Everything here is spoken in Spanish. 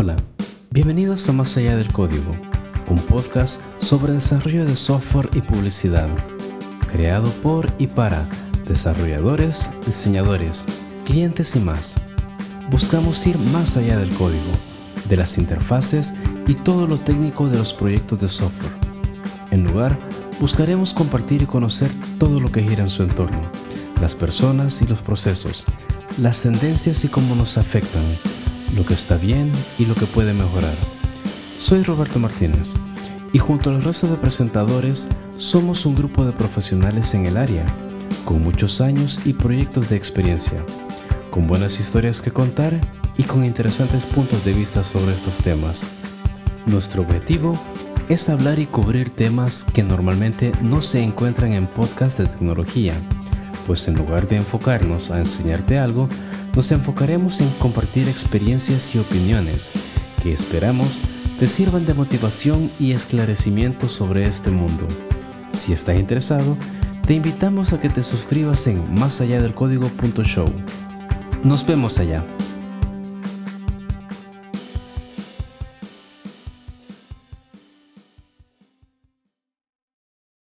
Hola, bienvenidos a Más allá del código, un podcast sobre desarrollo de software y publicidad, creado por y para desarrolladores, diseñadores, clientes y más. Buscamos ir más allá del código, de las interfaces y todo lo técnico de los proyectos de software. En lugar, buscaremos compartir y conocer todo lo que gira en su entorno, las personas y los procesos, las tendencias y cómo nos afectan lo que está bien y lo que puede mejorar. Soy Roberto Martínez y junto al resto de presentadores somos un grupo de profesionales en el área, con muchos años y proyectos de experiencia, con buenas historias que contar y con interesantes puntos de vista sobre estos temas. Nuestro objetivo es hablar y cubrir temas que normalmente no se encuentran en podcasts de tecnología, pues en lugar de enfocarnos a enseñarte algo, nos enfocaremos en compartir experiencias y opiniones que esperamos te sirvan de motivación y esclarecimiento sobre este mundo. Si estás interesado, te invitamos a que te suscribas en más allá del código.show. Nos vemos allá.